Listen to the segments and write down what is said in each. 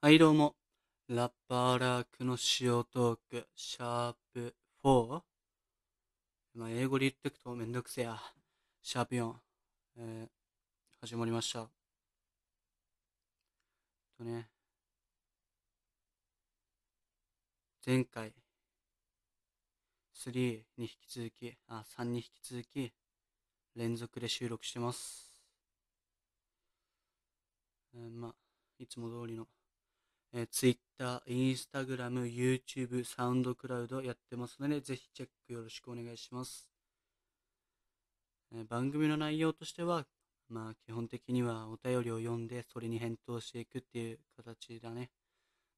はいどうも。ラッパーラークの塩トーク、シャープ 4? まあ、英語で言ってくとめんどくせや。シャープ4。えー、始まりました。とね。前回、3に引き続き、あ、3に引き続き、連続で収録してます。えー、まあ、いつも通りのえー、Twitter、Instagram、YouTube、サウンドクラウドやってますので、ぜひチェックよろしくお願いします。えー、番組の内容としては、まあ基本的にはお便りを読んで、それに返答していくっていう形だね。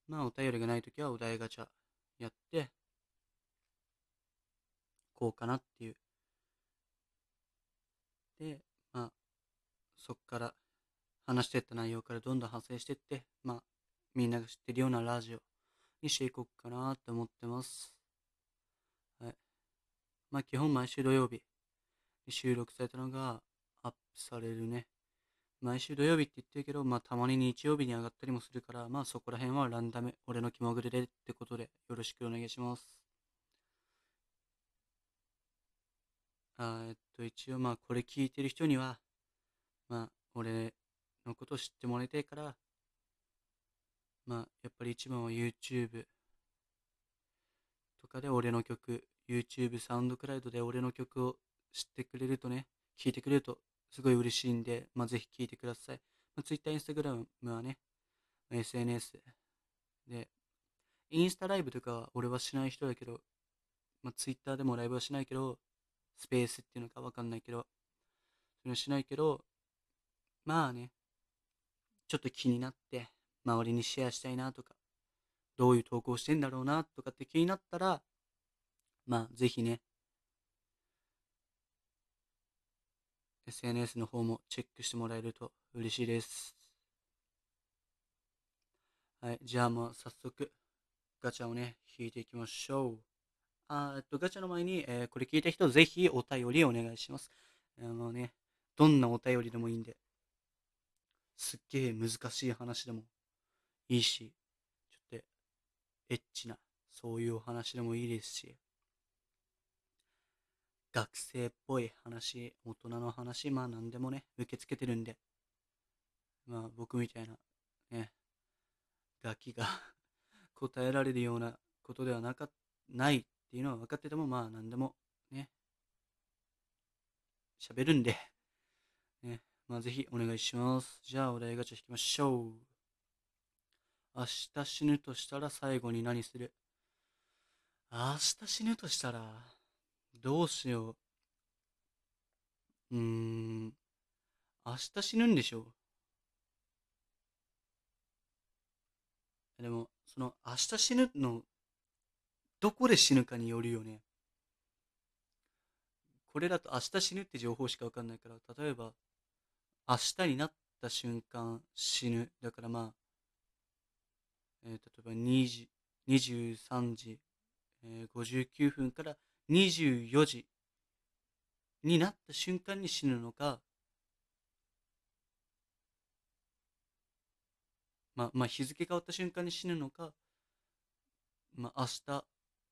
まあお便りがないときはお題ガチャやって、こうかなっていう。で、まあ、そっから話していった内容からどんどん派生していって、まあ、みんなが知ってるようなラジオにしていこうかなって思ってます。はい。まあ基本毎週土曜日に収録されたのがアップされるね。毎週土曜日って言ってるけど、まあたまに日曜日に上がったりもするから、まあそこら辺はランダム、俺の気まぐれでってことでよろしくお願いします。あえっと、一応まあこれ聞いてる人には、まあ俺のことを知ってもらいたいから、まあ、やっぱり一番は YouTube とかで俺の曲、YouTube サウンドクラウドで俺の曲を知ってくれるとね、聴いてくれるとすごい嬉しいんで、まあ、ぜひ聴いてください。まあ、Twitter、Instagram はね、SNS で、インスタライブとかは俺はしない人だけど、まあ、Twitter でもライブはしないけど、スペースっていうのかわかんないけど、それはしないけど、まあね、ちょっと気になって、周りにシェアしたいなとか、どういう投稿してんだろうなとかって気になったら、まあ、ぜひね、SNS の方もチェックしてもらえると嬉しいです。はい、じゃあもう早速、ガチャをね、引いていきましょう。あえっと、ガチャの前に、えー、これ聞いた人、ぜひお便りお願いします。あのね、どんなお便りでもいいんで、すっげえ難しい話でもいいし、ちょっとエッチな、そういうお話でもいいですし、学生っぽい話、大人の話、まあ何でもね、受け付けてるんで、まあ僕みたいな、ね、ガキが 答えられるようなことではなか、ないっていうのは分かってても、まあ何でもね、喋るんで、ね、まあぜひお願いします。じゃあお題ガチャ引きましょう。明日死ぬとしたら最後に何する？明日死ぬとしたら、どうしよう。うーん、明日死ぬんでしょでも、その明日死ぬの、どこで死ぬかによるよね。これだと明日死ぬって情報しかわかんないから、例えば、明日になった瞬間死ぬ。だからまあ、えー、例えば2時、23時、えー、59分から24時になった瞬間に死ぬのか、まあ、まあ、日付変わった瞬間に死ぬのか、まあ、明日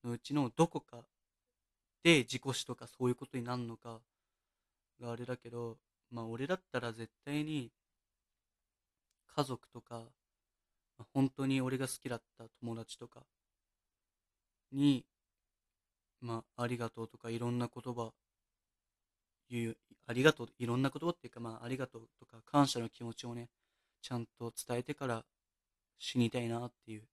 のうちのどこかで事故死とかそういうことになるのかがあれだけど、まあ、俺だったら絶対に家族とか、本当に俺が好きだった友達とかに、まあ、ありがとうとかいろんな言葉言う、ありがとう、いろんな言葉っていうか、まあ、ありがとうとか感謝の気持ちをね、ちゃんと伝えてから死にたいなっていう。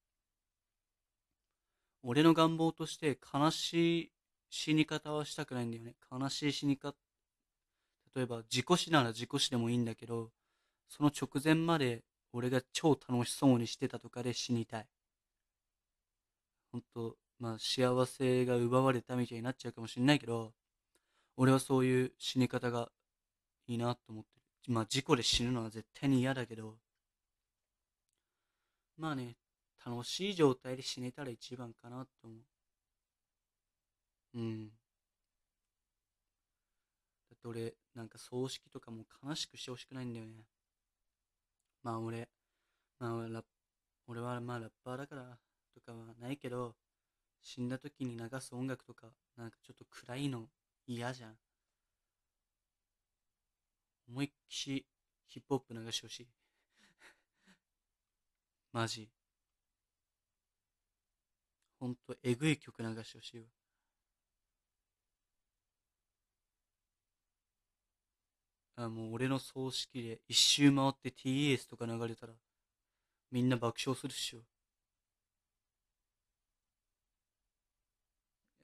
俺の願望として悲しい死に方はしたくないんだよね。悲しい死に方、例えば事故死なら事故死でもいいんだけど、その直前まで俺が超楽しそうにしてたとかで死にたい。本当まあ幸せが奪われたみたいになっちゃうかもしれないけど、俺はそういう死に方がいいなと思ってる。まあ事故で死ぬのは絶対に嫌だけど、まあね、楽しい状態で死ねたら一番かなって思う。うん。だって俺、なんか葬式とかも悲しくしてほしくないんだよね。まあ俺、まあラ俺はまあラッパーだからとかはないけど、死んだ時に流す音楽とか、なんかちょっと暗いの嫌じゃん。思いっきりヒップホップ流してほしい。マジ。ほんと、えぐい曲流してほしいわ。あ、もう俺の葬式で一周回って TES とか流れたら、みんな爆笑するっしょ。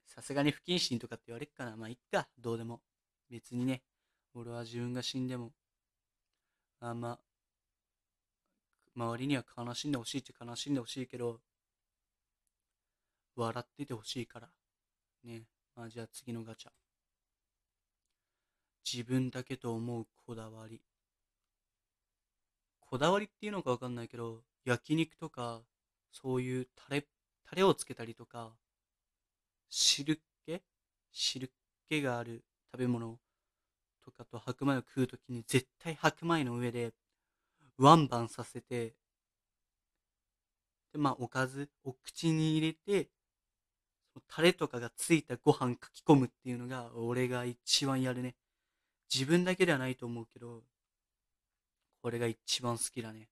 さすがに不謹慎とかって言われっかな。まあ、いっか。どうでも。別にね。俺は自分が死んでも、あんま、周りには悲しんでほしいって悲しんでほしいけど、笑っててほしいから。ね。まあ、じゃあ次のガチャ。自分だけと思うこだわり。こだわりっていうのかわかんないけど、焼肉とか、そういうタレ、タレをつけたりとか、汁っ気？汁っ気がある食べ物とかと白米を食うときに絶対白米の上でワンバンさせて、で、まあ、おかずを口に入れて、タレとかがついたご飯かき込むっていうのが俺が一番やるね。自分だけではないと思うけど、これが一番好きだね。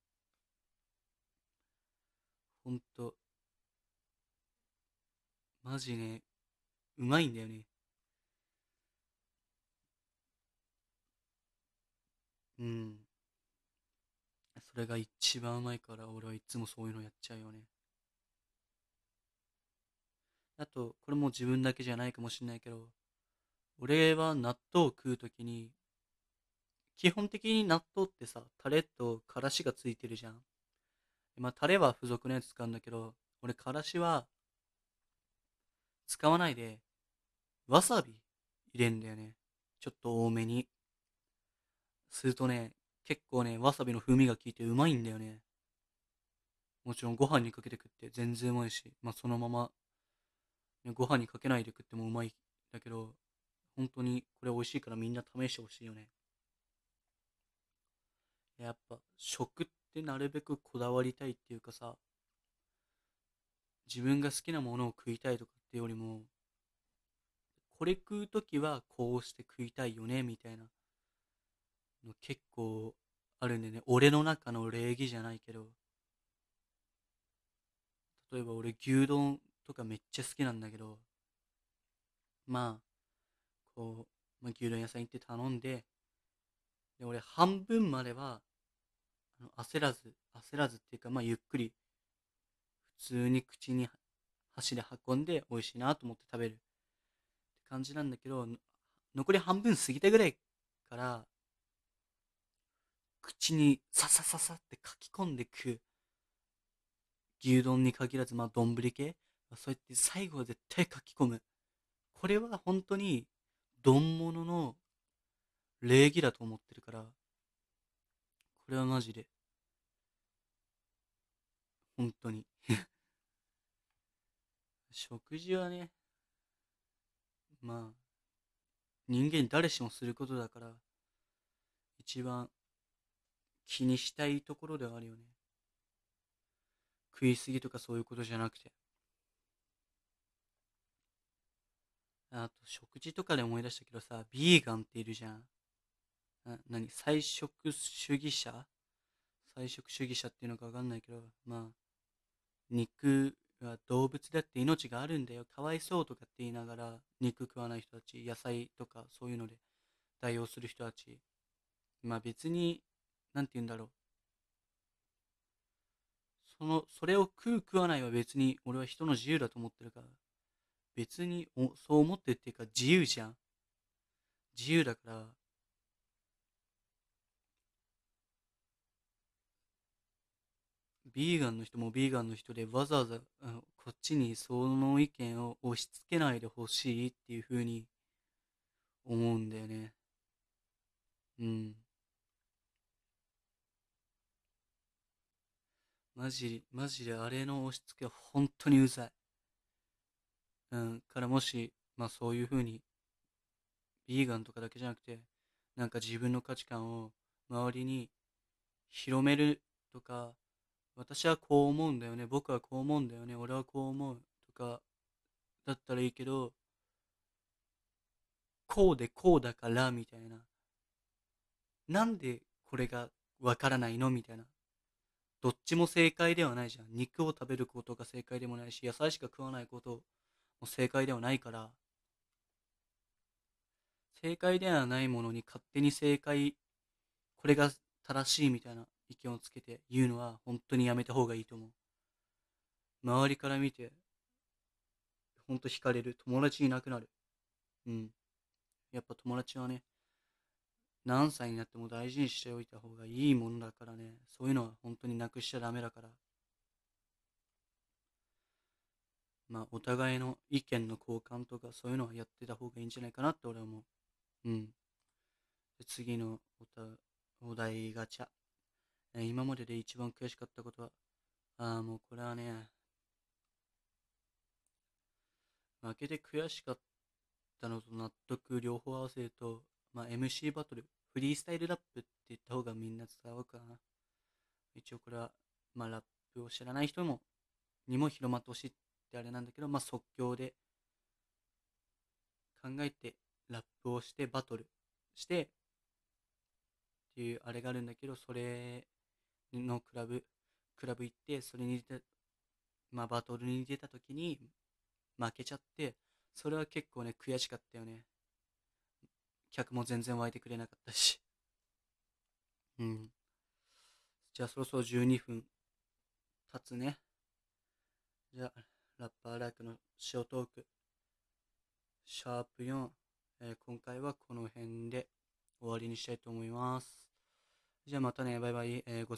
ほんと、マジね、うまいんだよね。うん。それが一番うまいから俺はいつもそういうのやっちゃうよね。あと、これも自分だけじゃないかもしんないけど、俺は納豆を食うときに、基本的に納豆ってさ、タレとからしがついてるじゃん。まあ、タレは付属のやつ使うんだけど、俺、からしは使わないで、わさび入れんだよね。ちょっと多めに。するとね、結構ね、わさびの風味が効いてうまいんだよね。もちろんご飯にかけて食って全然うまいし、まあそのまま、ね、ご飯にかけないで食ってもうまいん。だけど、本当にこれ美味しいからみんな試してほしいよね。やっぱ食ってなるべくこだわりたいっていうかさ、自分が好きなものを食いたいとかってよりも、これ食うときはこうして食いたいよね、みたいなの結構あるんでね、俺の中の礼儀じゃないけど、例えば俺牛丼とかめっちゃ好きなんだけど、まあ、こう、まあ、牛丼屋さん行って頼んで、で、俺半分までは、あの焦らず、焦らずっていうか、まあゆっくり、普通に口に箸で運んで美味しいなと思って食べるって感じなんだけど、残り半分過ぎたぐらいから、口にささささって書き込んでく牛丼に限らず、まあ丼系そうやって最後は絶対書き込む。これは本当に丼物の礼儀だと思ってるから、これはマジで、本当に 食事はね、まあ、人間誰しもすることだから、一番気にしたいところではあるよね。食いすぎとかそういうことじゃなくて。あと、食事とかで思い出したけどさ、ビーガンっているじゃん。な、何？菜食主義者？菜食主義者っていうのかわかんないけど、まあ、肉は動物だって命があるんだよ。かわいそうとかって言いながら、肉食わない人たち、野菜とかそういうので代用する人たち。まあ別に、なんて言うんだろう。その、それを食う食わないは別に俺は人の自由だと思ってるから。別にそう思ってるっていうか自由じゃん。自由だから、ビーガンの人もビーガンの人でわざわざこっちにその意見を押し付けないでほしいっていうふうに思うんだよね。うん。マジ、マジであれの押し付けは本当にうざい。うん、からもし、まあそういうふうに、ビーガンとかだけじゃなくて、なんか自分の価値観を周りに広めるとか、私はこう思うんだよね。僕はこう思うんだよね。俺はこう思う。とか、だったらいいけど、こうでこうだからみたいな。なんでこれがわからないのみたいな。どっちも正解ではないじゃん。肉を食べることが正解でもないし、野菜しか食わないことも正解ではないから、正解ではないものに勝手に正解、これが正しいみたいな意見をつけて言うのは本当にやめた方がいいと思う。周りから見て、ほんと惹かれる。友達いなくなる。うん。やっぱ友達はね、何歳になっても大事にしておいた方がいいものだからね、そういうのは本当になくしちゃダメだから。まあ、お互いの意見の交換とかそういうのはやってた方がいいんじゃないかなって俺は思う。うん。で次のおたお題ガチャ。え今までで一番悔しかったことは、ああ、もうこれはね、負けて悔しかったのと納得両方合わせると、まあ、MC バトル、フリースタイルラップって言った方がみんな伝わるかな。一応これは、まあ、ラップを知らない人も、にも広まってほしいってあれなんだけど、まあ、即興で考えてラップをしてバトルしてっていうあれがあるんだけど、それのクラブ、クラブ行って、それに出た、まあ、バトルに出た時に負けちゃって、それは結構ね、悔しかったよね。客も全然湧いてくれなかったし。うん。じゃあそろそろ12分経つね。じゃあ、ラッパーライクの塩トーク、シャープ4、えー、今回はこの辺で終わりにしたいと思います。じゃあまたね、バイバイ。えー、ご